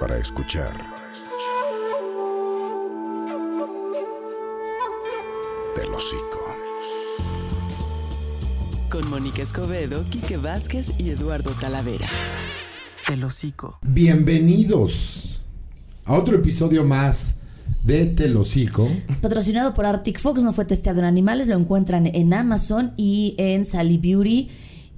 para escuchar. Del hocico. Con Mónica Escobedo, Quique Vázquez y Eduardo Talavera. El hocico. Bienvenidos a otro episodio más de Telocico. Patrocinado por Arctic Fox, no fue testeado en animales, lo encuentran en Amazon y en Sally Beauty.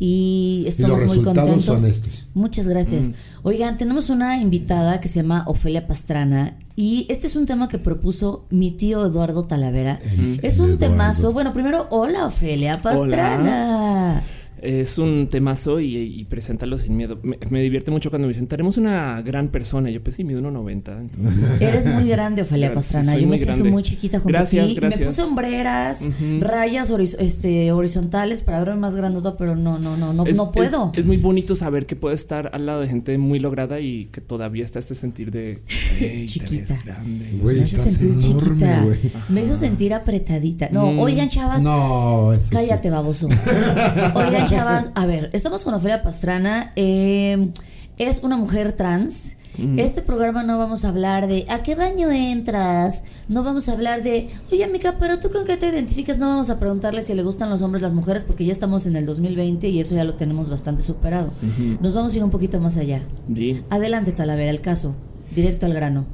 Y estamos muy resultados contentos. son estos. Muchas gracias. Oigan, tenemos una invitada que se llama Ofelia Pastrana y este es un tema que propuso mi tío Eduardo Talavera. El- es el un Eduardo. temazo. Bueno, primero, hola Ofelia Pastrana. Es un temazo y, y preséntalo sin miedo. Me, me divierte mucho cuando me dicen, tenemos una gran persona. Yo pues sí, mido 1.90. Entonces, Eres muy grande, Ofelia Pastrana. Yo me siento muy chiquita junto Gracias, a ti. gracias. Me puse hombreras, Ujú. rayas horiz- este, horizontales para verme más grandota, pero no, no, no, no, es- no puedo. Es, es muy bonito saber que puedo estar al lado de gente muy lograda y que todavía está este sentir de "Ey, te Chiquita. ves grande. Güey, me hace estás sentir enorme, chiquita. güey. Me hizo sentir apretadita. No, Mm. oigan, chavas. No, eso sí. Cállate, baboso. Oigan, chavas, a ver, estamos con Ofelia Pastrana. eh, es una mujer trans. Este programa no vamos a hablar de a qué baño entras. No vamos a hablar de, oye, amiga, pero tú con qué te identificas. No vamos a preguntarle si le gustan los hombres, las mujeres, porque ya estamos en el 2020 y eso ya lo tenemos bastante superado. Nos vamos a ir un poquito más allá. Di, Adelante, Talavera, el caso. Directo al grano.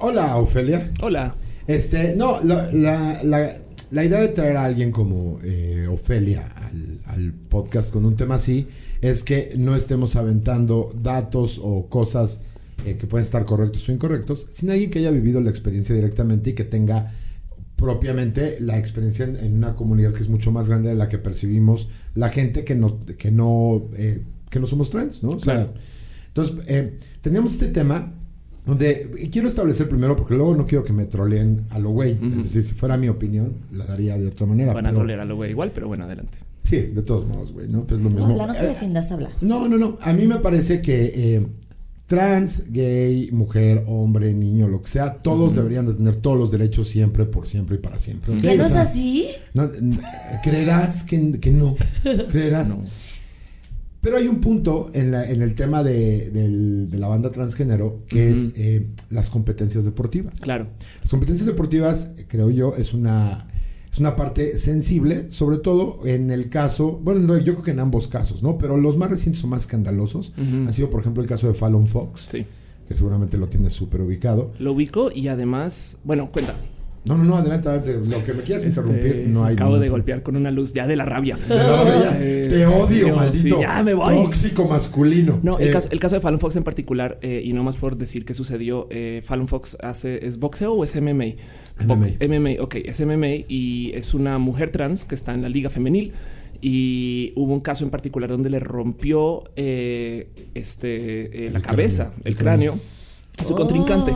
Hola, Ofelia. Hola. Este, no, la, la, la, la idea de traer a alguien como eh, Ofelia al, al podcast con un tema así es que no estemos aventando datos o cosas eh, que pueden estar correctos o incorrectos, sin alguien que haya vivido la experiencia directamente y que tenga propiamente la experiencia en, en una comunidad que es mucho más grande de la que percibimos la gente que no que no eh, que no somos trans, ¿no? O sea, Claro. entonces eh, teníamos este tema donde y quiero establecer primero porque luego no quiero que me troleen a lo güey, es decir, si fuera mi opinión la daría de otra manera. Van a pero- trolear a lo güey igual, pero bueno, adelante. Sí, de todos modos, güey, ¿no? Pues lo mismo. No, la no te Eh, defiendas, habla. no, no, no. A mí me parece que eh, trans, gay, mujer, hombre, niño, lo que sea, todos deberían de tener todos los derechos siempre, por siempre y para siempre. ¿Que no O es así? no, creerás que, que no. Creerás. No. Pero hay un punto en, la- en el tema de, de la banda transgénero que es eh, las competencias deportivas. Claro. Las competencias deportivas, creo yo, es una, es una parte sensible, sobre todo en el caso, bueno, no, yo creo que en ambos casos, ¿no? Pero los más recientes o más escandalosos Ujú. ha sido, por ejemplo, el caso de Fallon Fox, Sí. que seguramente lo tienes súper ubicado. Lo ubico y además, bueno, cuenta. No, no, no, adelante, adelante. Lo que me quieras interrumpir, Este, no hay. Acabo ningún de golpear con una luz ya de la rabia. De la rabia. Eh, Te odio, Dios, maldito. sí, ya me voy. Tóxico masculino. No, el, Eh, caso, el caso de Fallon Fox en particular, eh, y no más por decir qué sucedió, eh, Fallon Fox hace, ¿es boxeo o es MMA? MMA. MMA, ok, es MMA y es una mujer trans que está en la liga femenil. Y hubo un caso en particular donde le rompió este, la cabeza, cráneo. el cráneo a su contrincante.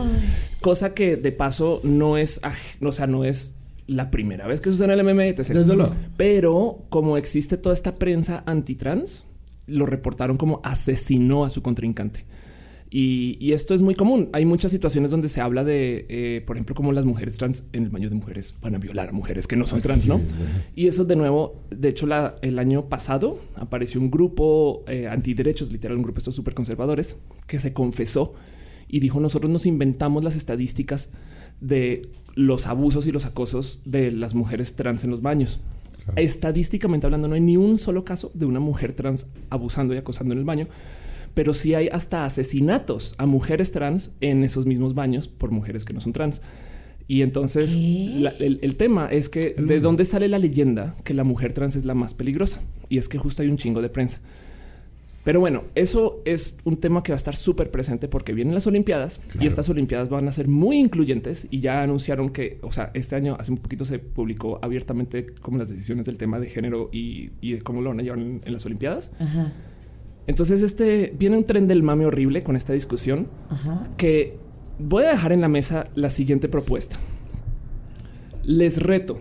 Cosa que de paso no es, o sea, no es la primera vez que sucede en el MMA. etc. Desde luego. Pero como existe toda esta prensa antitrans, lo reportaron como asesinó a su contrincante. Y, y esto es muy común. Hay muchas situaciones donde se habla de, eh, por ejemplo, como las mujeres trans en el baño de mujeres van a violar a mujeres que no son trans, ¿no? Y eso de nuevo, de hecho, la- el año pasado apareció un grupo eh, antiderechos, literal, un grupo de estos súper conservadores, que se confesó y dijo, nosotros nos inventamos las estadísticas de los abusos y los acosos de las mujeres trans en los baños. Claro. Estadísticamente hablando, no hay ni un solo caso de una mujer trans abusando y acosando en el baño, pero sí hay hasta asesinatos a mujeres trans en esos mismos baños por mujeres que no son trans. Y entonces el, el tema es que de dónde sale la leyenda que la mujer trans es la más peligrosa. Y es que justo hay un chingo de prensa. Pero bueno, eso es un tema que va a estar súper presente porque vienen las Olimpiadas Claro. y estas Olimpiadas van a ser muy incluyentes y ya anunciaron que, o sea, este año hace un poquito se publicó abiertamente como las decisiones del tema de género y, y de cómo lo van a llevar en, en las Olimpiadas. Ajá, Entonces, este viene un tren del mame horrible con esta discusión ajá. que voy a dejar en la mesa la siguiente propuesta. Les reto,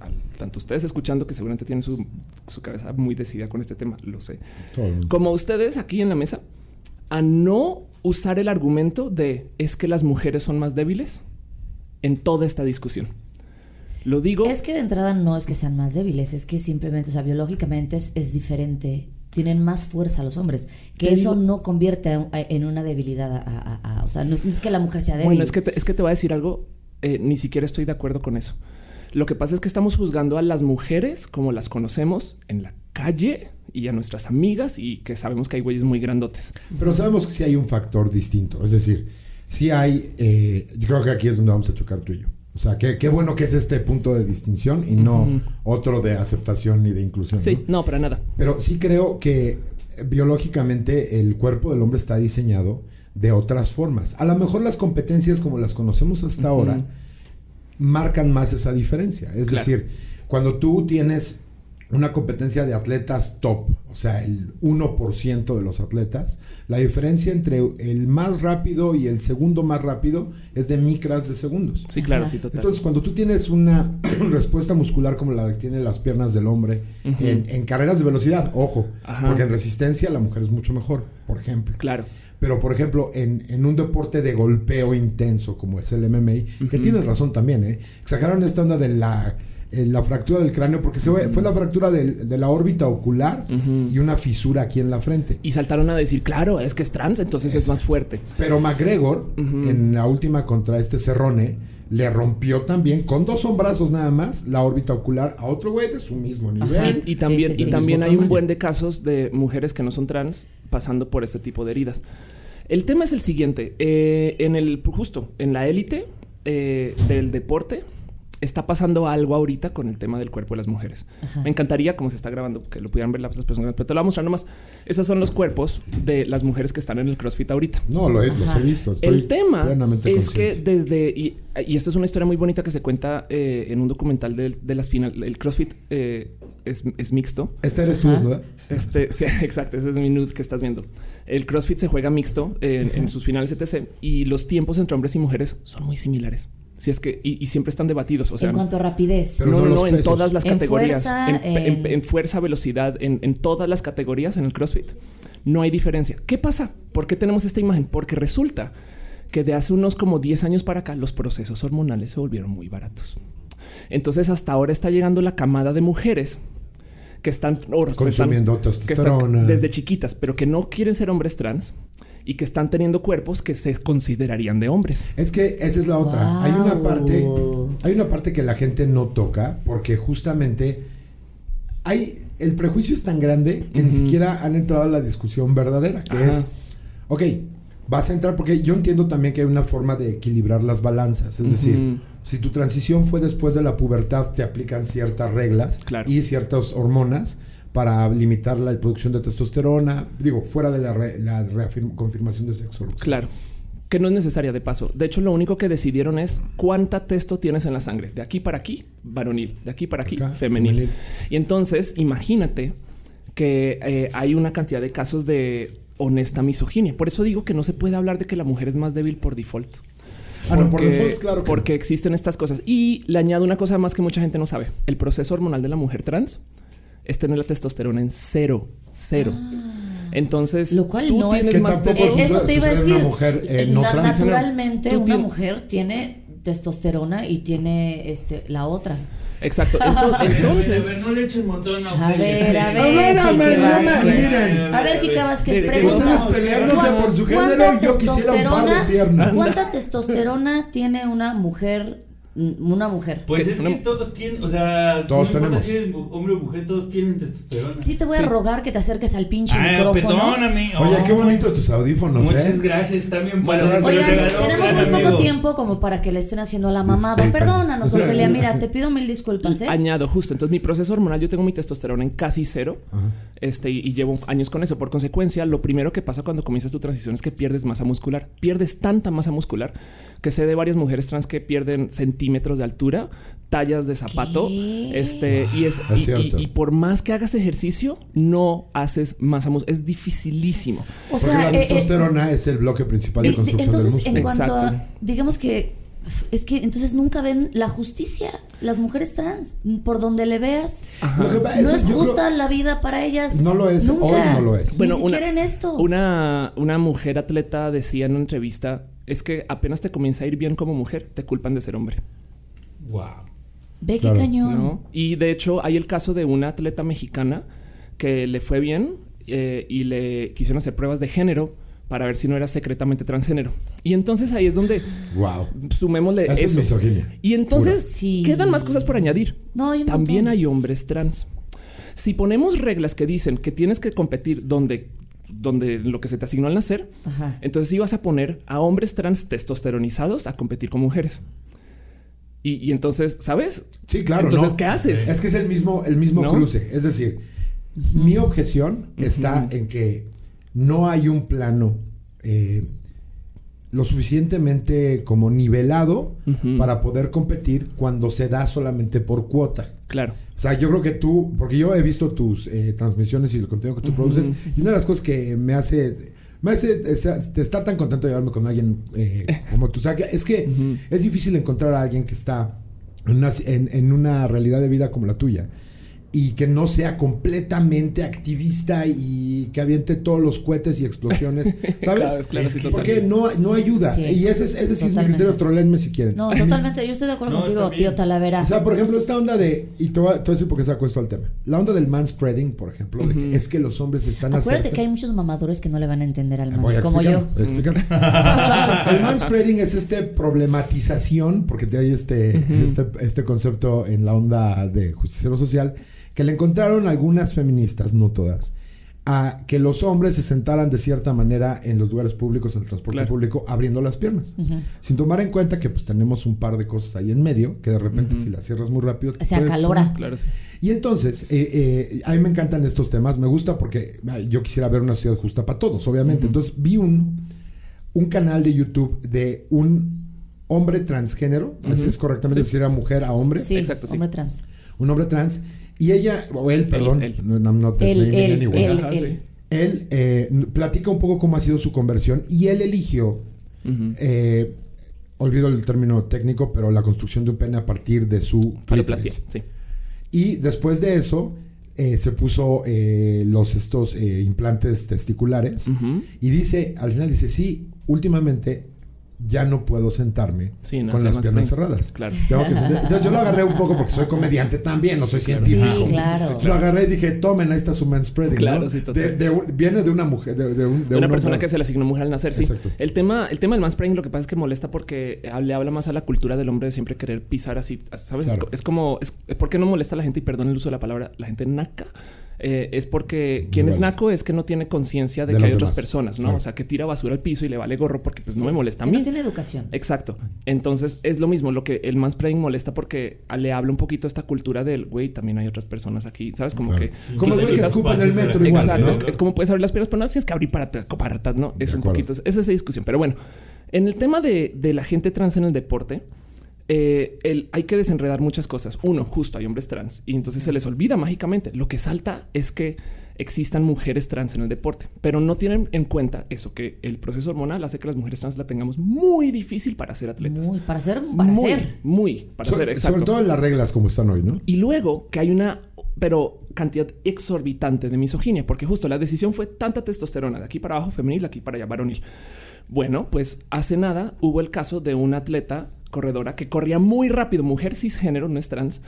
al- tanto ustedes escuchando que seguramente tienen su, su cabeza muy decidida con este tema, lo sé, como ustedes aquí en la mesa, a no usar el argumento de es que las mujeres son más débiles en toda esta discusión. Lo digo. Es que de entrada no es que sean más débiles, es que simplemente, o sea, biológicamente es, es diferente tienen más fuerza los hombres. Que eso digo- no convierte a- a- en una debilidad. a- a- a- o sea, no es, no es que la mujer sea débil. Bueno, es que te, es que te voy a decir algo. eh, ni siquiera estoy de acuerdo con eso. Lo que pasa es que estamos juzgando a las mujeres como las conocemos en la calle y a nuestras amigas y que sabemos que hay güeyes muy grandotes. Pero sabemos que sí hay un factor distinto. Es decir, sí hay. eh, yo creo que aquí es donde vamos a chocar tú y yo. O sea, qué, qué bueno que es este punto de distinción y no otro de aceptación ni de inclusión. Sí, ¿no? no, para nada. Pero sí creo que biológicamente el cuerpo del hombre está diseñado de otras formas. A lo mejor las competencias como las conocemos hasta ahora marcan más esa diferencia. Es Claro. decir, cuando tú tienes una competencia de atletas top, o sea, el 1% de los atletas, la diferencia entre el más rápido y el segundo más rápido es de micras de segundos. Sí, claro, Ajá. sí, total. Entonces, cuando tú tienes una respuesta muscular como la que tienen las piernas del hombre en, en carreras de velocidad, ojo, Ajá. porque en resistencia la mujer es mucho mejor, por ejemplo. claro. Pero, por ejemplo, en, en un deporte de golpeo intenso como es el MMA, que tienes razón también, ¿eh? Exageraron esta onda de la, eh, la fractura del cráneo, porque se fue, fue la fractura del- de la órbita ocular y una fisura aquí en la frente. Y saltaron a decir, claro, es que es trans, entonces es más fuerte. Pero McGregor, en la última contra este Cerrone, le rompió también, con dos hombrazos nada más, la órbita ocular a otro güey de su mismo nivel. Ajá. Y, y también, Sí, sí, y también hay un buen de casos de mujeres que no son trans pasando por este tipo de heridas. El tema es el siguiente. eh, en el justo en la élite eh, del deporte está pasando algo ahorita con el tema del cuerpo de las mujeres. Ajá. Me encantaría, como se está grabando, que lo pudieran ver las personas, pero te lo voy a mostrar nomás. Esos son los cuerpos de las mujeres que están en el CrossFit ahorita. No, lo es, los he visto. estoy El tema plenamente es que desde, y, y esto es una historia muy bonita que se cuenta eh, en un documental de, de las final, el CrossFit eh, es, es mixto. Este eres tú. ¿no? Este, sí, exacto, ese es mi nude que estás viendo. El CrossFit se juega mixto en, en sus finales etc. Y los tiempos entre hombres y mujeres son muy similares. Si es que, y, y siempre están debatidos. O sea, en cuanto a rapidez. Pero no, no en todas las En categorías. fuerza, en, en- en- en fuerza, velocidad, en, en todas las categorías en el CrossFit. No hay diferencia. ¿Qué pasa? ¿Por qué tenemos esta imagen? Porque resulta que de hace unos como 10 años para acá los procesos hormonales se volvieron muy baratos. Entonces hasta ahora está llegando la camada de mujeres que están, o se están- que están desde chiquitas, pero que no quieren ser hombres trans y que están teniendo cuerpos que se considerarían de hombres. Es que esa es la otra. Hay una parte, hay una parte que la gente no toca porque justamente hay el prejuicio es tan grande que ni siquiera han entrado a la discusión verdadera, que Ajá. es, ok, vas a entrar porque yo entiendo también que hay una forma de equilibrar las balanzas, es decir, si tu transición fue después de la pubertad, te aplican ciertas reglas Claro. y ciertas hormonas para limitar la producción de testosterona, digo, fuera de la, re- la confirmación de sexo. Claro. Que no es necesaria de paso. De hecho, lo único que decidieron es cuánta testo tienes en la sangre. De aquí para aquí, varonil. De aquí para aquí, Acá, femenil. femenil. Y entonces, imagínate que eh, hay una cantidad de casos de honesta misoginia. Por eso digo que no se puede hablar de que la mujer es más débil por default. Ah, no, por default, claro que porque no. existen estas cosas. Y le añado una cosa más que mucha gente no sabe. El proceso hormonal de la mujer trans es tener la testosterona en cero, cero. Entonces, Ah. Lo cual tú no es- Que más tampoco testo. sucede- Eso te iba a decir. una mujer, eh, no Na- trans. naturalmente, una tienes- mujer tiene testosterona y tiene este la otra. Exacto. Ento- Entonces, A ver, no le echen montón a A ver, a A ver, ver, a ver, Vázquez. miren. A ver, Kika Vázquez, pregunta. Ustedes peleándose por su ¿Cuánta género, yo quisiera un par de testosterona- piernas. ¿Cuánta testosterona tiene una mujer? Una mujer. Pues es que todos tienen, o sea, Todos no tenemos. si eres hombre o mujer, todos tienen testosterona. Sí te voy a Sí. rogar que te acerques al pinche Ah, micrófono. perdóname. Oye, Oh, qué bonitos tus audífonos, Muchas ¿eh? gracias, están bien Bueno, Oigan, regaló tenemos muy poco amigo. tiempo como para que le estén haciendo la mamada. Perdónanos, Ofelia. Mira, te pido mil disculpas, ¿eh? añado justo. Entonces, mi proceso hormonal, yo tengo mi testosterona en casi cero. Ajá. Este, y llevo años con eso. Por consecuencia, lo primero que pasa cuando comienzas tu transición es que pierdes masa muscular. Pierdes tanta masa muscular que sé de varias mujeres trans que pierden centímetros de altura, tallas de zapato. ¿Qué? Este, y es, Es y- cierto. y, y por más que hagas ejercicio, no haces masa muscular. Es dificilísimo. O Porque sea, la eh, eh, testosterona es el bloque principal de Eh, construcción del entonces, en músculo. cuanto a, Exacto. digamos que es que entonces nunca ven la justicia, las mujeres trans, por donde le veas, Lo que pasa no es creo- justa la vida para ellas. No lo es, nunca. hoy no lo es. Bueno, Ni una- en esto. Una, una mujer atleta decía en una entrevista: es que apenas te comienza a ir bien como mujer, te culpan de ser hombre. Wow. Ve qué Claro. cañón. ¿no? Y de hecho hay el caso de una atleta mexicana que le fue bien eh, y le quisieron hacer pruebas de género para ver si no era secretamente transgénero. Y entonces ahí es donde Wow. sumémosle Eso es misoginia. Y entonces. Sí. quedan más cosas por añadir. No, hay un También montón. hay hombres trans. Si ponemos reglas que dicen que tienes que competir donde, donde lo que se te asignó al nacer, Ajá. entonces vas a poner a hombres trans testosteronizados a competir con mujeres. Y, y entonces, ¿sabes? Sí, claro. Entonces, ¿no? ¿qué haces? Es que es el mismo, el mismo ¿No? cruce. Es decir, mi objeción está en que no hay un plano eh, lo suficientemente como nivelado para poder competir cuando se da solamente por cuota. Claro. O sea, yo creo que tú, porque yo he visto tus eh, transmisiones y el contenido que tú produces, y una de las cosas que me hace, me hace estar, tan contento de llevarme con alguien eh, como tú, o sea, que es que es difícil encontrar a alguien que está en una, en, en una realidad de vida como la tuya y que no sea completamente activista y que aviente todos los cohetes y explosiones, ¿sabes? Claro, claro, sí, Porque no, no ayuda. Sí, y ese, es- ese sí es mi criterio, trolenme si quieren. No, totalmente. Yo estoy de acuerdo No, contigo, tío Talavera. O sea, por ejemplo, esta onda de. Y te voy a, te voy a decir por qué saco esto al tema. La onda del manspreading, por ejemplo, de que es que los hombres están Acuérdate que hay muchos mamadores que no le van a entender al Voy mans, como yo. explicar, voy a explicar. el manspreading es este problematización, porque te hay este, este, este concepto en la onda de justiciero social, que le encontraron algunas feministas, no todas, a que los hombres se sentaran de cierta manera en los lugares públicos, en el transporte Claro. público, abriendo las piernas. Sin tomar en cuenta que pues tenemos un par de cosas ahí en medio, que de repente si las cierras muy rápido... Se puede- acalora. Claro, sí. y entonces, eh, eh, a mí me encantan estos temas, me gusta porque yo quisiera ver una sociedad justa para todos, obviamente. Entonces vi un, un canal de YouTube de un hombre transgénero, así es correctamente Sí. decir a mujer a hombre, Sí, Exacto, sí. hombre trans. un hombre trans, y ella, o él, perdón, él. no, I'm not Él, naming él, anyone. él, Ajá, él. sí. Él, eh, n- platica un poco cómo ha sido su conversión y él eligió, eh, olvido el término técnico, pero la construcción de un pene a partir de su Faloplastia, sí. Y después de eso, eh, se puso eh, los estos eh, implantes testiculares. Y dice, al final dice, sí, últimamente ya no puedo sentarme Sí, no, con las piernas cerradas. Claro. Tengo que Entonces yo lo agarré un poco porque soy comediante también, no soy científico. Sí, claro. Lo agarré y dije, tomen, ahí está su manspreading. Claro, ¿no? sí. De- viene de una mujer, de, de un, una un persona hombre. que se le asignó mujer al nacer, sí. Exacto. El tema, el tema del mansplaining lo que pasa es que molesta porque le habla más a la cultura del hombre de siempre querer pisar así, ¿sabes? Claro. Es, como, es, ¿por qué no molesta a la gente? Y perdón el uso de la palabra, la gente naca. Eh, es porque quien es naco es que no tiene conciencia de, De que hay otras personas, ¿no? Claro. O sea, que tira basura al piso y le vale gorro porque pues no me molesta a Que mí. no tiene educación. Exacto. Entonces es lo mismo. Lo que el mansplaining molesta porque le habla un poquito a esta cultura del güey. También hay otras personas aquí, sabes? Como Claro. que Como el güey que quizás- escupa en el metro igual, Exacto. ¿no? Es, es como puedes abrir las piernas, pero no tienes que abrir para, para atrás, no es De un acuerdo. poquito. Es esa discusión. Pero bueno, en el tema de, de la gente trans en el deporte, eh, el- hay que desenredar muchas cosas. Uno, justo hay hombres trans y entonces se les olvida mágicamente. Lo que salta es que existan mujeres trans en el deporte, pero no tienen en cuenta eso que el proceso hormonal hace que las mujeres trans la tengamos muy difícil para ser atletas. Muy, para ser, para muy, ser. muy para So- ser exacto. sobre todo en las reglas como están hoy, ¿no? Y luego que hay una, pero cantidad exorbitante de misoginia, porque justo la decisión fue tanta testosterona de aquí para abajo femenil, de aquí para allá varonil. Bueno, pues hace nada hubo el caso de una atleta corredora que corría muy rápido, mujer cisgénero, no es trans,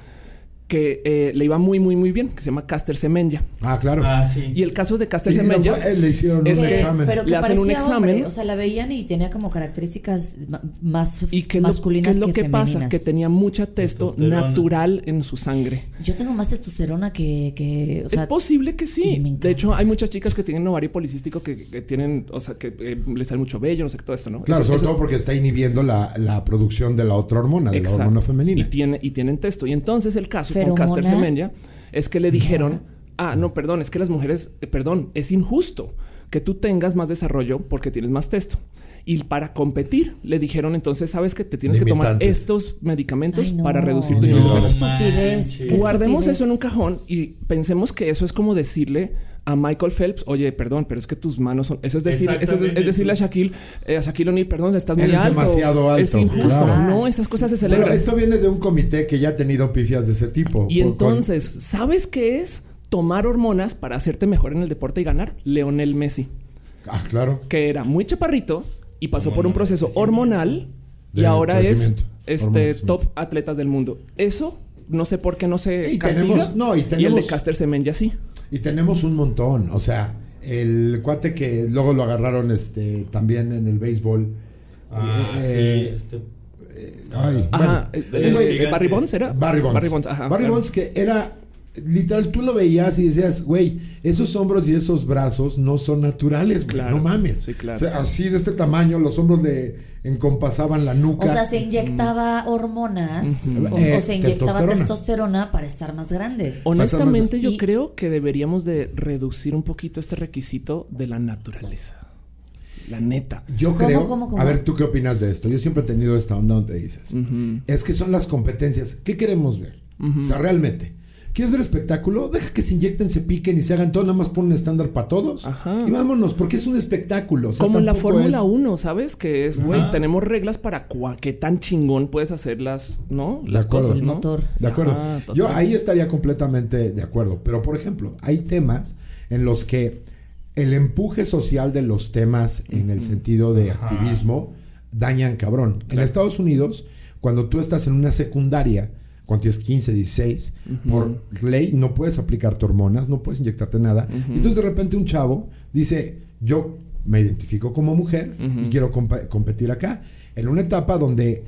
que eh, le iba muy, muy, muy bien, que se llama Caster Semenya. Ah, claro. Ah, sí. Y el caso de Caster Semenya le hicieron es un que- examen. Pero que Le hacen un examen. hombre, o sea, la veían y tenía como características más y que lo, masculinas que lo que, pasa, que tenía mucha testo Testosterona. natural en su sangre. Yo tengo más testosterona que, que o sea, es posible que sí. De hecho, hay muchas chicas que tienen ovario policístico que, que tienen, o sea, que eh, les sale mucho vello, no sé, todo esto, ¿no? Claro, Eso- sobre eso todo es- porque está inhibiendo la, la producción de la otra hormona, de Exacto. la hormona femenina. Y, tiene, y tienen texto. Y entonces el caso con. Caster Semenya es que le dijeron, ah, no, perdón, es que las mujeres, eh, perdón, es injusto que tú tengas más desarrollo porque tienes más texto. Y para competir, le dijeron entonces, sabes que te tienes que tomar estos medicamentos Ay, no. para reducir tu nivel de Guardemos estupidez. eso en un cajón y pensemos que eso es como decirle a Michael Phelps, oye, perdón, pero es que tus manos son. Eso es decir, eso es, decirle a Shaquille, eh, a Shaquille O'Neal, perdón, estás muy Eres alto. demasiado alto, Es injusto. claro. No, esas cosas se Pero celebran. esto viene de un comité que ya ha tenido pifias de ese tipo. y con- entonces, ¿sabes qué es tomar hormonas para hacerte mejor en el deporte y ganar? Leonel Messi, Ah, claro. que era muy chaparrito y pasó por un proceso hormonal y ahora es este top atletas del mundo. Eso no sé por qué no se Y castiga. tenemos- no, y el de tenemos- Caster Semenya sí. Y tenemos un montón. O sea, el cuate que luego lo agarraron este también en el béisbol. Ah, Eh, sí, este. Ay, Ajá, bueno, eh, el eh. Barry Bonds era. Barry Bonds. Barry Bonds, ajá. Barry claro. Bonds que era literal tú lo veías y decías, güey, esos hombros y esos brazos no son naturales, güey, Claro. no mames. Sí, claro. O sea, así de este tamaño, los hombros le encompasaban la nuca. O sea, se inyectaba hormonas o, Eh, o se inyectaba testosterona. testosterona. para estar más grande. Honestamente, yo Y- creo que deberíamos de reducir un poquito este requisito de la naturaleza. La neta. Yo ¿Cómo, creo, cómo, cómo? a ver, ¿tú qué opinas de esto? Yo siempre he tenido esta onda donde dices, es que son las competencias. ¿Qué queremos ver? O sea, realmente. ¿Quieres ver espectáculo? Deja que se inyecten, se piquen y se hagan todo, nada más pon un estándar para todos. Ajá. Y vámonos, porque es un espectáculo. o sea, Como en la Fórmula es- 1, ¿sabes? Que es, güey, tenemos reglas para cua- qué tan chingón puedes hacer las, ¿no? De Las acuerdo. cosas, El ¿no? motor. De acuerdo. Ajá, Yo ahí estaría completamente de acuerdo. Pero, por ejemplo, hay temas en los que el empuje social de los temas en el sentido de Ajá. activismo dañan cabrón. En Estados Unidos, cuando tú estás en una secundaria, cuando tienes 15, 16, por ley no puedes aplicarte hormonas, no puedes inyectarte nada. Entonces de repente un chavo dice, yo me identifico como mujer y quiero competir acá. En una etapa donde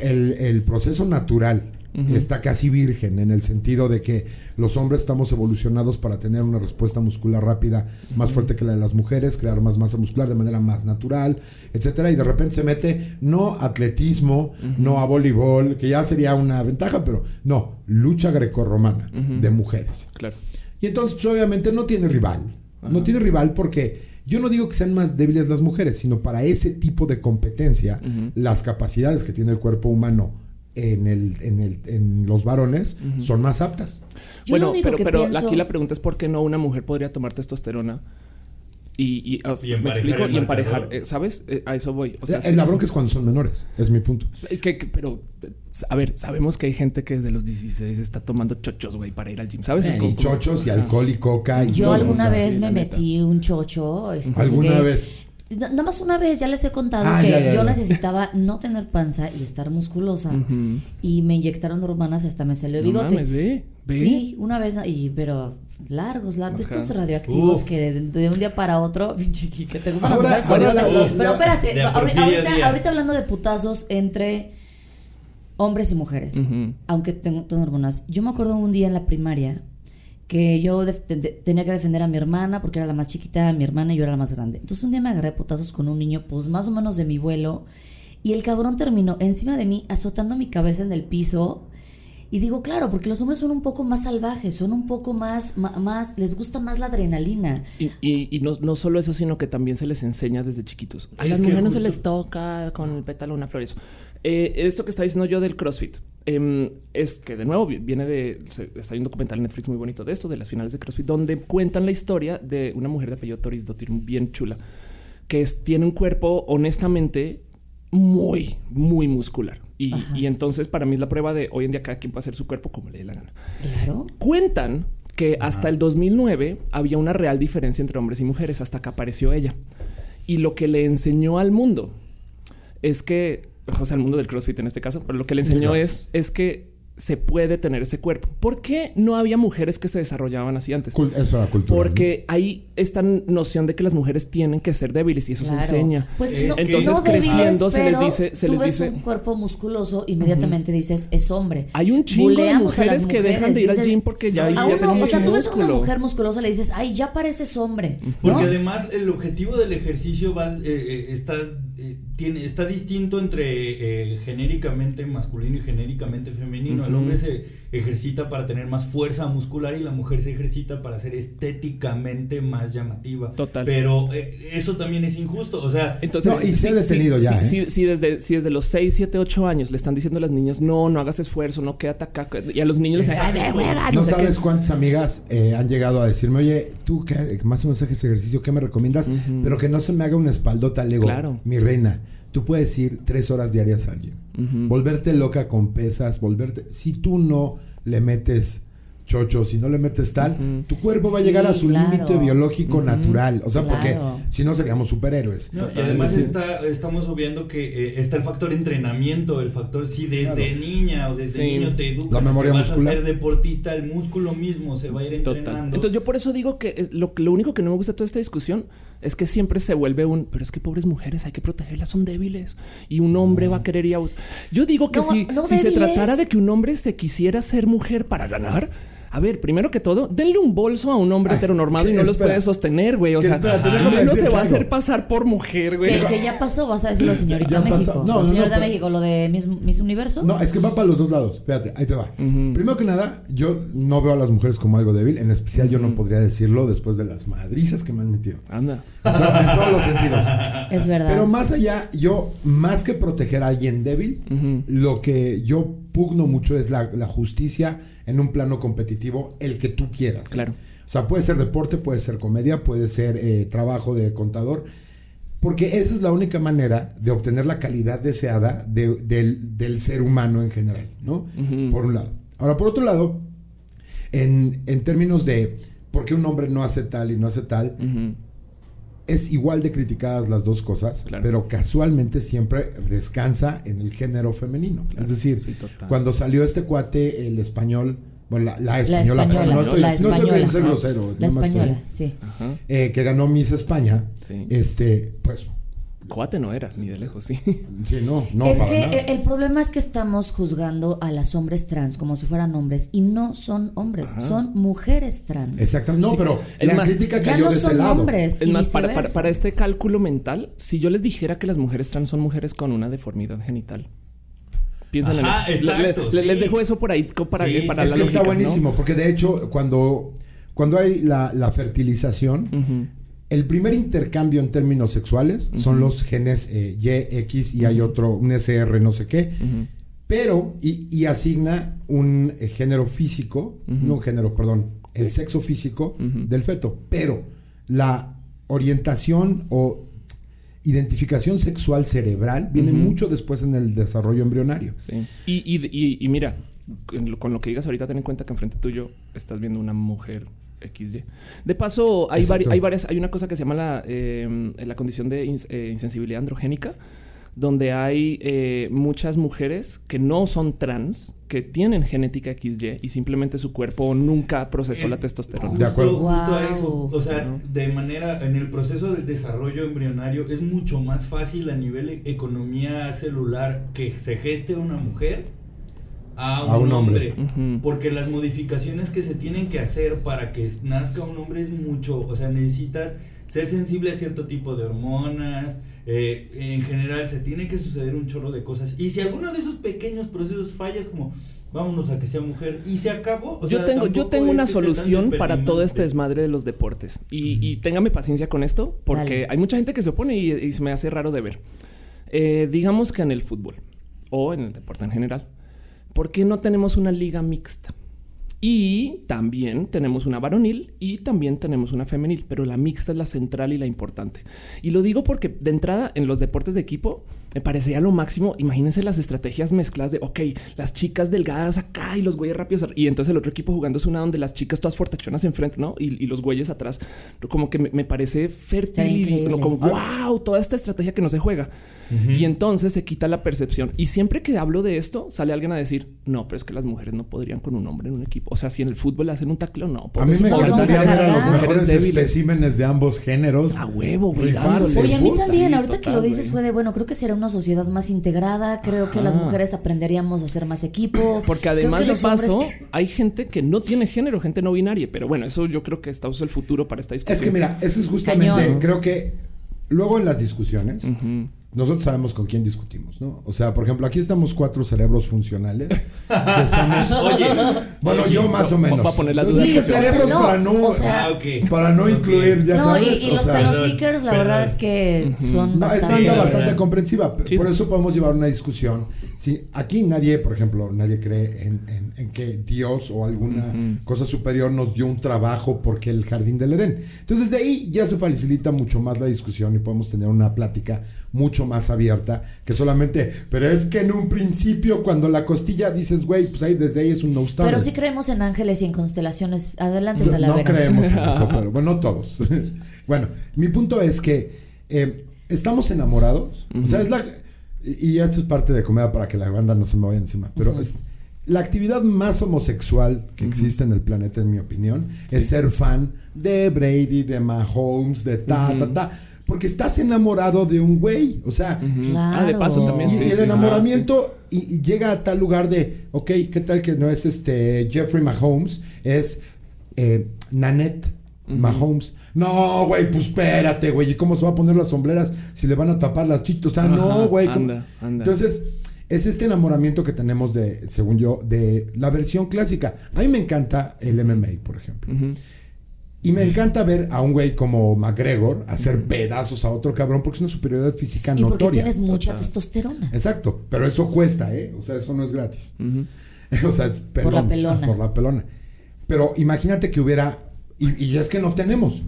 el, el proceso natural está casi virgen en el sentido de que los hombres estamos evolucionados para tener una respuesta muscular rápida más fuerte que la de las mujeres, crear más masa muscular de manera más natural, etcétera, y de repente se mete no atletismo, no a voleibol, que ya sería una ventaja, pero no, lucha grecorromana de mujeres. Claro. Y entonces, pues, obviamente, no tiene rival. No tiene rival porque yo no digo que sean más débiles las mujeres, sino para ese tipo de competencia, las capacidades que tiene el cuerpo humano en, el, en, el, en los varones son más aptas. Yo bueno, pero, pero pienso- aquí la pregunta es por qué no una mujer podría tomar testosterona y, y, Y me explico el y emparejar, eh, ¿sabes? Eh, a eso voy. O sea, Eh, sí, bronca es cuando son menores, es mi punto. Eh, que- que- pero, eh, a ver, sabemos que hay gente que desde los 16 está tomando chochos, güey, para ir al gym, ¿sabes? Es y como- chochos y alcohol y coca. Y Yo todo, alguna o sea, vez sí, me metí un chocho. este, ¿Alguna vez? Na- Nada más una vez ya les he contado Ah, que ya, ya, yo ya. necesitaba no tener panza y estar musculosa. Y me inyectaron hormonas hasta me salió el No bigote. mames, ve, ve. Sí, una vez, y, pero largos, largos, Ajá. estos radioactivos Uf. que de, de un día para otro, que te gustan Ahora- con ahora la- la- Pero espérate, ahorita, hablando de putazos entre hombres y mujeres, aunque tengo, tengo hormonas. Yo me acuerdo un día en la primaria que yo tenía que defender a mi hermana porque era la más chiquita, mi hermana y yo era la más grande. Entonces un día me agarré a putazos con un niño, pues más o menos de mi vuelo, y el cabrón terminó encima de mí azotando mi cabeza en el piso. Y digo, claro, porque los hombres son un poco más salvajes, son un poco más, ma- más, les gusta más la adrenalina. Y, y- y no, no solo eso, sino que también se les enseña desde chiquitos. A las mujeres no se les toca con el pétalo una flor. Eso. Eh, esto que está diciendo yo del CrossFit em, es que de nuevo vi- viene de. se- está hay un documental en Netflix muy bonito de esto, de las finales de CrossFit, donde cuentan la historia de una mujer de apellido Toris Dottir, bien chula, que es- tiene un cuerpo honestamente muy, muy muscular. Y, y entonces para mí es la prueba de hoy en día cada quien puede hacer su cuerpo como le dé la gana. Claro. Cuentan que hasta el 2009 había una real diferencia entre hombres y mujeres hasta que apareció ella. Y lo que le enseñó al mundo es que, o sea, al mundo del CrossFit en este caso, pero lo que le Sí, enseñó claro. es, es que se puede tener ese cuerpo. ¿Por qué no había mujeres que se desarrollaban así antes? Cul- Eso era cultura. Porque hay esta noción de que las mujeres tienen que ser débiles y eso Claro. se enseña. Pues Es no, Entonces, no débiles, creciendo, se les dice- se tú les ves dice- un cuerpo musculoso, inmediatamente dices es hombre. Hay un chingo de Buleamos mujeres que dejan de ir al gym porque ya, ya uno- tienen o sea, tú ves a una mujer musculosa le dices, ay, ya pareces hombre. ¿no? Porque además el objetivo del ejercicio va, eh, eh, está, eh, tiene, está distinto entre eh, genéricamente masculino y genéricamente femenino. El hombre se ejercita para tener más fuerza muscular y la mujer se ejercita para ser estéticamente más llamativa. Total. Pero eh, eso también es injusto. O sea, Entonces, No, y se ha detenido sí, ya, sí, ¿eh? sí, sí, desde, sí, desde los 6, 7, 8 años le están diciendo a las niñas, no, no hagas esfuerzo, no quédate acá. Y a los niños les dicen, "Ay, Exacto. ve, hueva, No no sé sabes qué". cuántas amigas eh, han llegado a decirme, oye, tú que más o menos haces ejercicio, ¿qué me recomiendas? Pero que no se me haga una espaldota, le digo, Claro. mi tú puedes ir tres horas diarias al gym. Ujú. Volverte loca con pesas, volverte... Si tú no le metes chocho, si no le metes tal, tu cuerpo va a llegar a su claro. límite biológico natural. O sea, Claro. porque si no seríamos superhéroes. No, y además sí. está, estamos obviando que eh, está el factor entrenamiento, el factor si desde Claro. niña o desde Sí. niño te educan, La memoria vas muscular. a ser deportista, el músculo mismo se va a ir Total. entrenando. Entonces yo por eso digo que es- lo, lo único que no me gusta de toda esta discusión es que siempre se vuelve un, pero es que pobres mujeres hay que protegerlas, son débiles y un hombre va a querer ir a bus-". Yo digo que No, si, no si se tratara de que un hombre se quisiera ser mujer para ganar, a ver, primero que todo, denle un bolso a un hombre Ay, heteronormado y no los puede sostener, güey. O sea, espérate, déjame menos se va a hacer pasar por mujer, güey. Que, que ya pasó, vas a decirlo, señorita Ya pasó. México. No, no, señorita no, pero- México, lo de Miss, Miss Universo. No, es que va para los dos lados. Espérate, ahí te va. Primero que nada, yo no veo a las mujeres como algo débil. En especial, yo no podría decirlo después de las madrizas que me han metido. Anda. En, to- en todos los sentidos. Es verdad. Pero más allá, yo, más que proteger a alguien débil, lo que yo pugno mucho es la, la justicia en un plano competitivo, el que tú quieras. Claro. O sea, puede ser deporte, puede ser comedia, puede ser eh, trabajo de contador. Porque esa es la única manera de obtener la calidad deseada de- del, del ser humano en general, ¿no? Por un lado. Ahora, por otro lado, en, en términos de por qué un hombre no hace tal y no hace tal. Es igual de criticadas las dos cosas, Claro. pero casualmente siempre descansa en el género femenino. Claro, Es decir, sí, cuando salió este cuate, el español, bueno, la, la española, española, no estoy, la no estoy española. grosero, la española, sí. Ajá. eh, que ganó Miss España, Sí. este, pues, Cuate no era, ni de lejos, sí. sí, no, no, es para que nada. el problema es que estamos juzgando a las hombres trans como si fueran hombres y no son hombres, son mujeres trans. Exactamente, no, Sí, pero es la más, crítica ya cayó no de ese son lado. hombres. Es más, para, para, para este cálculo mental, si yo les dijera que las mujeres trans son mujeres con una deformidad genital. Piensan en Ajá, eso. Le- le- exacto, le- sí. Les dejo eso por ahí para, Sí, para es la que está lógica, ¿no? buenísimo, porque de hecho, cuando, cuando hay la, la fertilización. El primer intercambio en términos sexuales son los genes eh, Y, X y hay otro, un SR, no sé qué. Pero, y, y asigna un eh, género físico, no un género, perdón, el sexo físico del feto. Pero la orientación o identificación sexual cerebral viene mucho después en el desarrollo embrionario. Sí. Y, y, y, y mira, con lo que digas ahorita, ten en cuenta que enfrente tuyo estás viendo una mujer XY. De paso, hay, Exacto. vari- hay varias, hay una cosa que se llama la, eh, la condición de ins- eh, insensibilidad androgénica, donde hay eh, muchas mujeres que no son trans, que tienen genética XY y simplemente su cuerpo nunca procesó Es la testosterona. Justo, De acuerdo. justo a Guau. eso. O sea, de manera, en el proceso del desarrollo embrionario es mucho más fácil a nivel economía celular que se geste una mujer a un, A un hombre. Porque las modificaciones que se tienen que hacer para que nazca un hombre es mucho. O sea, necesitas ser sensible a cierto tipo de hormonas. eh, en general, se tiene que suceder un chorro de cosas. Y si alguno de esos pequeños procesos fallas, como vámonos a que sea mujer y se acabó. O yo sea, tengo, yo tengo una solución para todo este desmadre de los deportes. Y, y téngame paciencia con esto, porque Dale. hay mucha gente que se opone y, y se me hace raro de ver. Eh, digamos que en el fútbol o en el deporte en general, ¿por qué no tenemos una liga mixta? Y también tenemos una varonil y también tenemos una femenil, pero la mixta es la central y la importante. Y lo digo porque de entrada en los deportes de equipo me parecería lo máximo. Imagínense las estrategias mezcladas de, ok, las chicas delgadas acá y los güeyes rápidos. Y entonces el otro equipo jugando es una donde las chicas todas fortachonas enfrente, ¿no? Y, y los güeyes atrás. Como que me, me parece fértil y como, wow, toda esta estrategia que no se juega. Y entonces se quita la percepción. Y siempre que hablo de esto, sale alguien a decir, no, pero es que las mujeres no podrían con un hombre en un equipo. O sea, si en el fútbol hacen un tacleo, no. A mí me encantaría a ver a los mejores débiles. especímenes de ambos géneros. A huevo, güey. Oye, a mí también, sí, ahorita que lo dices fue de, bueno, creo que será una sociedad más integrada, creo que las mujeres aprenderíamos a hacer más equipo. Porque además de hombres- paso, hay gente que no tiene género, gente no binaria. Pero bueno, eso yo creo que está es el futuro para esta discusión. Es que mira, eso es justamente, Cañón. creo que luego en las discusiones. Nosotros sabemos con quién discutimos, ¿no? O sea, por ejemplo, aquí estamos cuatro cerebros funcionales. que estamos. Oye, Bueno, yo más o menos. va a poner las dudas. dije Sí, cerebros no, para no, o sea- ah, ok. para no Ok. incluir, ya no, sabes. y, y o los sea, peloseekers, la verdad es que son No, es bastante. bastante comprensiva. Sí. Por eso podemos llevar una discusión. Si aquí nadie, por ejemplo, nadie cree en, en- en que Dios o alguna cosa superior nos dio un trabajo porque el jardín del Edén. Entonces de ahí ya se facilita mucho más la discusión y podemos tener una plática mucho mucho más abierta que solamente, pero es que en un principio cuando la costilla dices, güey, pues ahí desde ahí es un no starter. Pero sí creemos en ángeles y en constelaciones. Adelante, No, no creemos en eso, pero bueno, no todos. bueno, mi punto es que eh, estamos enamorados. O sea, es la. Y esto es parte de comedia para que la banda no se me vaya encima. Pero es la actividad más homosexual que existe en el planeta, en mi opinión, es ser fan de Brady, de Mahomes, de ta, ta, ta. Porque estás enamorado de un güey. O sea, Claro. Ah, de paso también, y, sí, y el sí, enamoramiento y, y llega a tal lugar de, ok, ¿qué tal que no es este Jeffrey Mahomes? Es eh, Nanette Mahomes. No, güey, pues espérate, güey. ¿Y cómo se va a poner las sombreras si le van a tapar las chitos? O sea, no, güey. anda, anda. Entonces, es este enamoramiento que tenemos de, según yo, de la versión clásica. A mí me encanta el MMA, por ejemplo. Ujú. Y me encanta ver a un güey como McGregor hacer pedazos a otro cabrón porque es una superioridad física Y porque notoria. tienes mucha Total. testosterona. Exacto, pero eso cuesta, ¿eh? O sea, eso no es gratis. O sea, es pelón, la pelona. Por la pelona. Pero imagínate que hubiera, y, y es que no tenemos,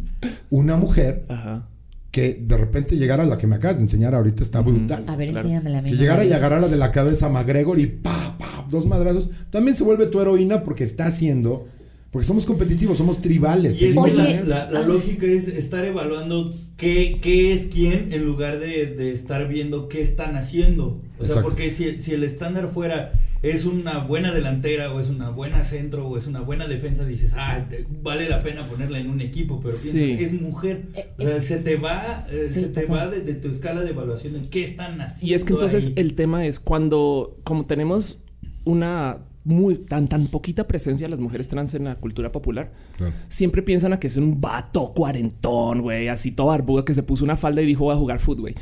una mujer Ajá. que de repente llegara, la que me acabas de enseñar ahorita está brutal. A ver, Claro. enséñamela a. Que llegara y agarrara de la cabeza a McGregor y pa, pa, dos madrazos. También se vuelve tu heroína porque está haciendo, porque somos competitivos, somos tribales. Y es seguimos que Oye, la, en- la- la lógica es estar evaluando qué, qué es quién en lugar de, de estar viendo qué están haciendo. O sea, Exacto. porque si, si el estándar fuera es una buena delantera o es una buena centro o es una buena defensa, dices, ah, te- vale la pena ponerla en un equipo, pero Sí. piensas, es mujer. O sea, se te va, eh, Sí, se te va de, de tu escala de evaluación en qué están haciendo. Y es que entonces ahí. el tema es cuando, como tenemos una muy tan tan poquita presencia de las mujeres trans en la cultura popular, Claro. siempre piensan a que es un vato cuarentón, güey, así todo barbudo que se puso una falda y dijo voy a jugar fútbol, güey.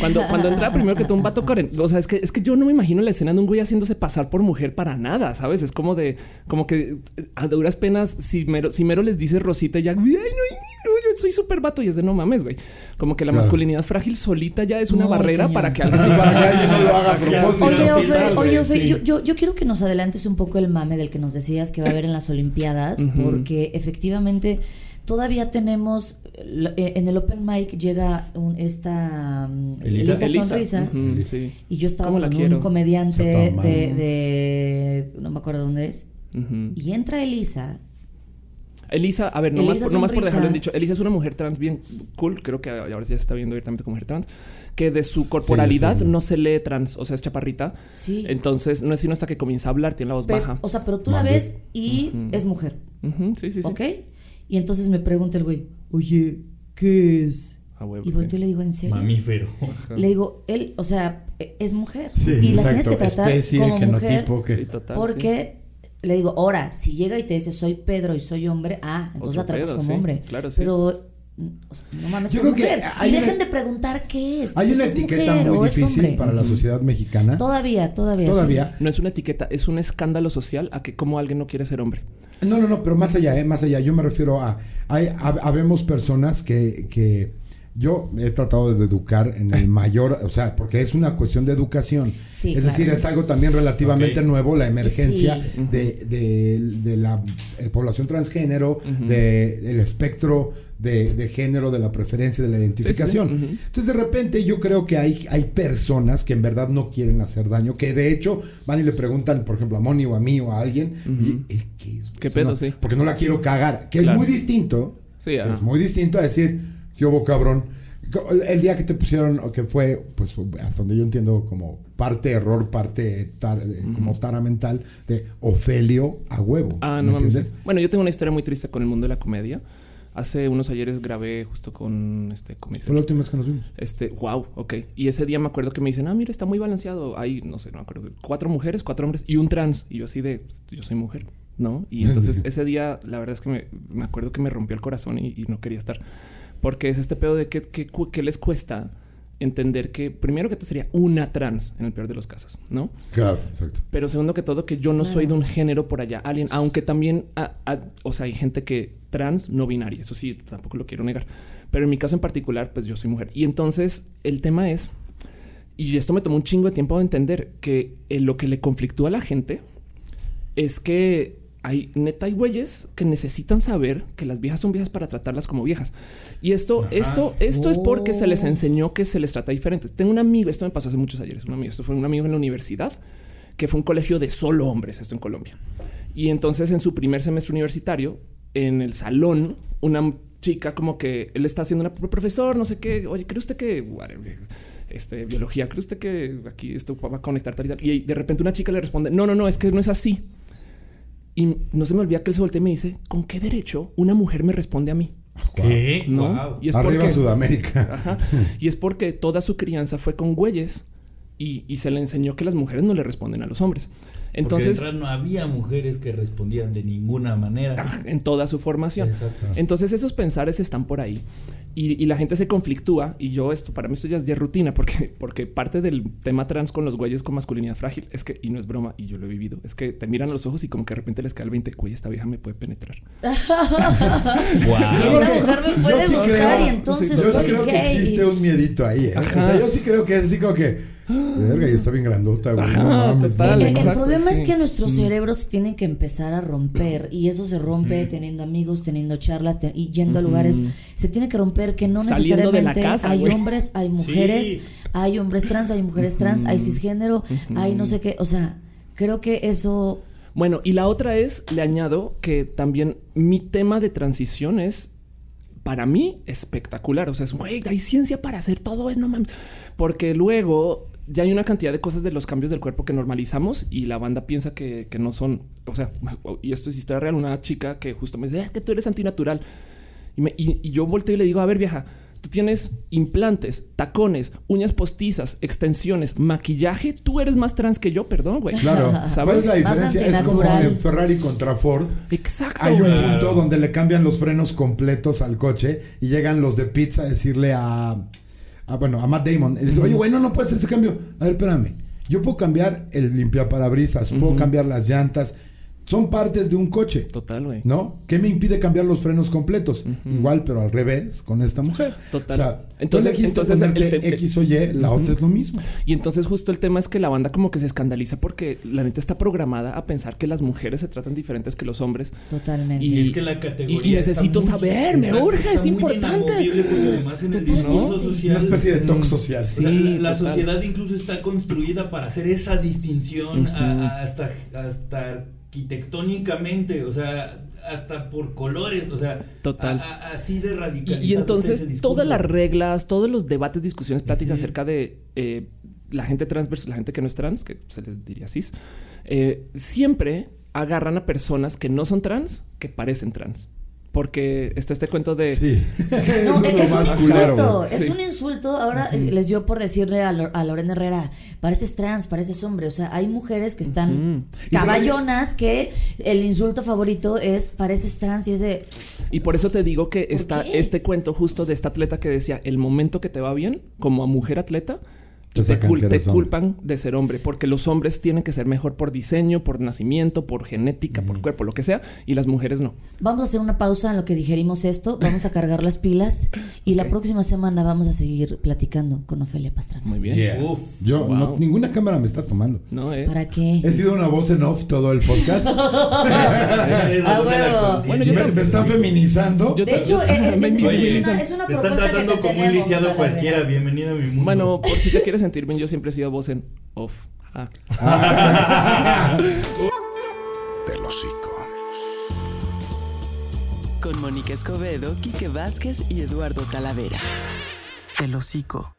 Cuando, cuando entra primero que todo un vato cuarentón, o sea, es que, es que yo no me imagino la escena de un güey haciéndose pasar por mujer para nada, ¿sabes? Es como de, como que a duras penas, si mero, si mero les dice Rosita ya, ay, no, ay, no, yo soy súper vato y es de no mames, güey. Como que la Claro. masculinidad frágil solita ya es una barrera cañón. para que alguien no lo haga a propósito. Oye, Sí, Ofe, oye, sí. yo, yo, yo quiero que nos adelantes un poco el mame del que nos decías que va a haber en las Olimpiadas, porque efectivamente todavía tenemos eh, en el Open Mic llega un, esta um, Elisa. Elisa, Elisa. Sonrisas sí. y yo estaba ¿Cómo la con quiero? un comediante de, no me acuerdo dónde es y entra Elisa Elisa, a ver, nomás, por, nomás por dejarlo en dicho, Elisa es una mujer trans bien cool, creo que ahora ya se está viendo abiertamente como mujer trans, que de su corporalidad Sí, sí, sí. no se lee trans, o sea, es chaparrita. sí Entonces, no es sino hasta que comienza a hablar, tiene la voz Pero- baja. o sea pero tú la ves y es mujer sí, sí, sí. ¿ok? y entonces me pregunta el güey oye ¿qué es? A huevo, y volteo sí. y le digo ¿en serio? Mamífero. Le digo, él, o sea, e- es mujer. Sí, y la tienes exacto. que tratar Especie, como mujer. genotipo, que- Sí, total. Porque le digo, ahora, si llega y te dice soy Pedro y soy hombre, ah, entonces Otro la tratas como sí, hombre. claro, sí. Pero no mames, Yo es creo que mujer. hay y una- dejen de preguntar qué es. Hay una es etiqueta mujer muy difícil para la sociedad mexicana. Todavía, todavía. Todavía. No es una etiqueta, es un escándalo social a que como alguien no quiere ser hombre. No, no, no, pero más allá, ¿eh? más allá. Yo me refiero a. Hay, hab- habemos personas que, que yo he tratado de educar en el mayor, o sea, porque es una cuestión de educación. Sí, es decir, es algo también relativamente nuevo, la emergencia Sí. de, de- de la eh, población transgénero, del espectro de, de género, de la preferencia, de la identificación. Sí, sí, ujú. Entonces, de repente, yo creo que hay, hay personas que en verdad no quieren hacer daño, que de hecho van y le preguntan, por ejemplo, a Moni o a mí o a alguien, "Oye, ¿el qué es? ¿Qué O sea, pedo, no, sí? Porque no la quiero cagar, que Claro. es muy distinto. Sí, que es muy distinto a decir, ¿qué hubo, cabrón? El día que te pusieron, o que fue, pues, hasta donde yo entiendo, como parte error, parte tar- eh, como tara mental, de Ofelio a huevo. Ah, ¿me no mames. Bueno, yo tengo una historia muy triste con el mundo de la comedia. Hace unos ayeres grabé justo con este ¿cómo dice? Fue la última vez que nos vimos. Este, wow, ok. Y ese día me acuerdo que me dicen, ah, mira, está muy balanceado. Hay, no sé, no me acuerdo, cuatro mujeres, cuatro hombres y un trans. Y yo así de, pues, yo soy mujer, ¿no? Y entonces ese día, la verdad es que me, me acuerdo que me rompió el corazón y, y no quería estar. Porque es este pedo de que, que, cu- que les cuesta entender que, primero que tú sería una trans en el peor de los casos, ¿no? Claro, exacto. Pero segundo que todo, que yo no soy de un género por allá, alguien, aunque también, a- a- o sea, hay gente que trans no binaria, eso sí, tampoco lo quiero negar. Pero en mi caso en particular, pues yo soy mujer. Y entonces el tema es, y esto me tomó un chingo de tiempo de entender, que eh, lo que le conflictúa a la gente es que hay neta hay güeyes que necesitan saber que las viejas son viejas para tratarlas como viejas. Y esto, Ajá. esto, esto es porque se les Oh. enseñó que se les trata diferente. Tengo un amigo, esto me pasó hace muchos ayeres, un amigo, esto fue un amigo en la universidad que fue un colegio de solo hombres, esto en Colombia. Y entonces en su primer semestre universitario, en el salón, una chica como que él está haciendo una profesor, no sé qué, oye, ¿cree usted que este biología, cree usted que aquí esto va a conectar tal y tal? Y de repente una chica le responde, no, no, no, es que no es así. Y no se me olvida que él se voltea y me dice, ¿con qué derecho una mujer me responde a mí? ¿Qué? No. Wow. Y es Arriba porque, Sudamérica. Ajá. y es porque toda su crianza fue con güeyes y, y se le enseñó que las mujeres no le responden a los hombres. Entonces no había mujeres que respondieran de ninguna manera. ah, en toda su formación. Exacto. Entonces esos pensares están por ahí y, y la gente se conflictúa y yo esto para mí esto ya es ya rutina porque porque parte del tema trans con los güeyes con masculinidad frágil es que y no es broma y yo lo he vivido es que te miran a los ojos y como que de repente les cae el 20 güey esta vieja me puede penetrar Wow. Esta mujer me puede sí gustar creo- y entonces Yo sí creo que existe un miedito ahí. ¿eh? O sea, yo sí creo que es así como que. Verga, y está bien grandota, güey. Ajá, no mames, total, no El, problema sí. es que nuestros cerebros tienen que empezar a romper y eso se rompe teniendo amigos, teniendo charlas y yendo a lugares. Se tiene que romper que no Saliendo necesariamente casa, hay güey. hombres, hay mujeres, Sí. hay hombres trans, hay mujeres trans, hay cisgénero, hay no sé qué. O sea, creo que eso Bueno, y la otra es, le añado que también mi tema de transición es para mí espectacular. O sea, es güey, hay ciencia para hacer todo, es no mames. Porque luego ya hay una cantidad de cosas de los cambios del cuerpo que normalizamos y la banda piensa que, que no son. O sea, y esto es historia real. Una chica que justo me dice "Es que tú eres antinatural. Y, me- y- y yo volteo y le digo, a ver, vieja, tú tienes implantes, tacones, uñas postizas, extensiones, maquillaje. Tú eres más trans que yo, perdón, güey. Claro, ¿Sabes? ¿cuál es la diferencia? Es como en Ferrari contra Ford. Exacto. Hay un punto donde le cambian los frenos completos al coche y llegan los de pizza a decirle a, a, bueno, a Matt Damon. Y dice, oye, güey, no, no puedes hacer ese cambio. A ver, espérame. Yo puedo cambiar el limpiaparabrisas, puedo cambiar las llantas. Son partes de un coche. Total, güey. ¿No? ¿Qué me impide cambiar los frenos completos? Igual, pero al revés, con esta mujer. Total. O sea, Entonces- entonces, el te- X o Y, la otra es lo mismo. Y entonces justo el tema es que la banda como que se escandaliza porque la neta está programada a pensar que las mujeres se tratan diferentes que los hombres. totalmente. Y- Y es que la categoría. y- y necesito está muy- saber, me exacto, urge, está es importante. además en el Total, discurso ¿no? social. Una especie de talk social. o sea, Sí, la, sociedad incluso está construida para hacer esa distinción a- Ujú. a- hasta, hasta arquitectónicamente, o sea, hasta por colores, o sea, Total. a- a- así de radical. y entonces todas las reglas, todos los debates, discusiones, pláticas acerca de eh, la gente trans versus la gente que no es trans, que se les diría cis, eh, siempre agarran a personas que no son trans, que parecen trans. Porque está este cuento de... Sí. No, es es, un culero. insulto, es Sí. un insulto. Ahora les dio por decirle a, a Lorena Herrera, pareces trans, pareces hombre. O sea, hay mujeres que están caballonas que el insulto favorito es pareces trans y es de Y por eso te digo que está qué? este cuento justo de esta atleta que decía, el momento que te va bien, como a mujer atleta, Te cul- que te culpan de ser hombre, porque los hombres tienen que ser mejor por diseño, por nacimiento, por genética, por cuerpo, lo que sea, y las mujeres no. Vamos a hacer una pausa en lo que digerimos esto, vamos a cargar las pilas y la Ok. próxima semana vamos a seguir platicando con Ofelia Pastrana. Muy bien. Yeah. Uf. Yo, Wow. no- ninguna cámara me está tomando. No, eh. ¿Para qué? He sido una voz en off todo el podcast. Es la Ah, la. Bueno, yo me, me están feminizando. Yo De hecho, es, es invisibilizan. una, es una Te están propuesta que tratando te como un lisiado cualquiera. Bienvenido a mi mundo. Bueno, por si te quieres sentir bien, yo siempre he sido voz en off. Ah. Del hocico. Con Mónica Escobedo, Quique Vázquez y Eduardo Talavera. El hocico.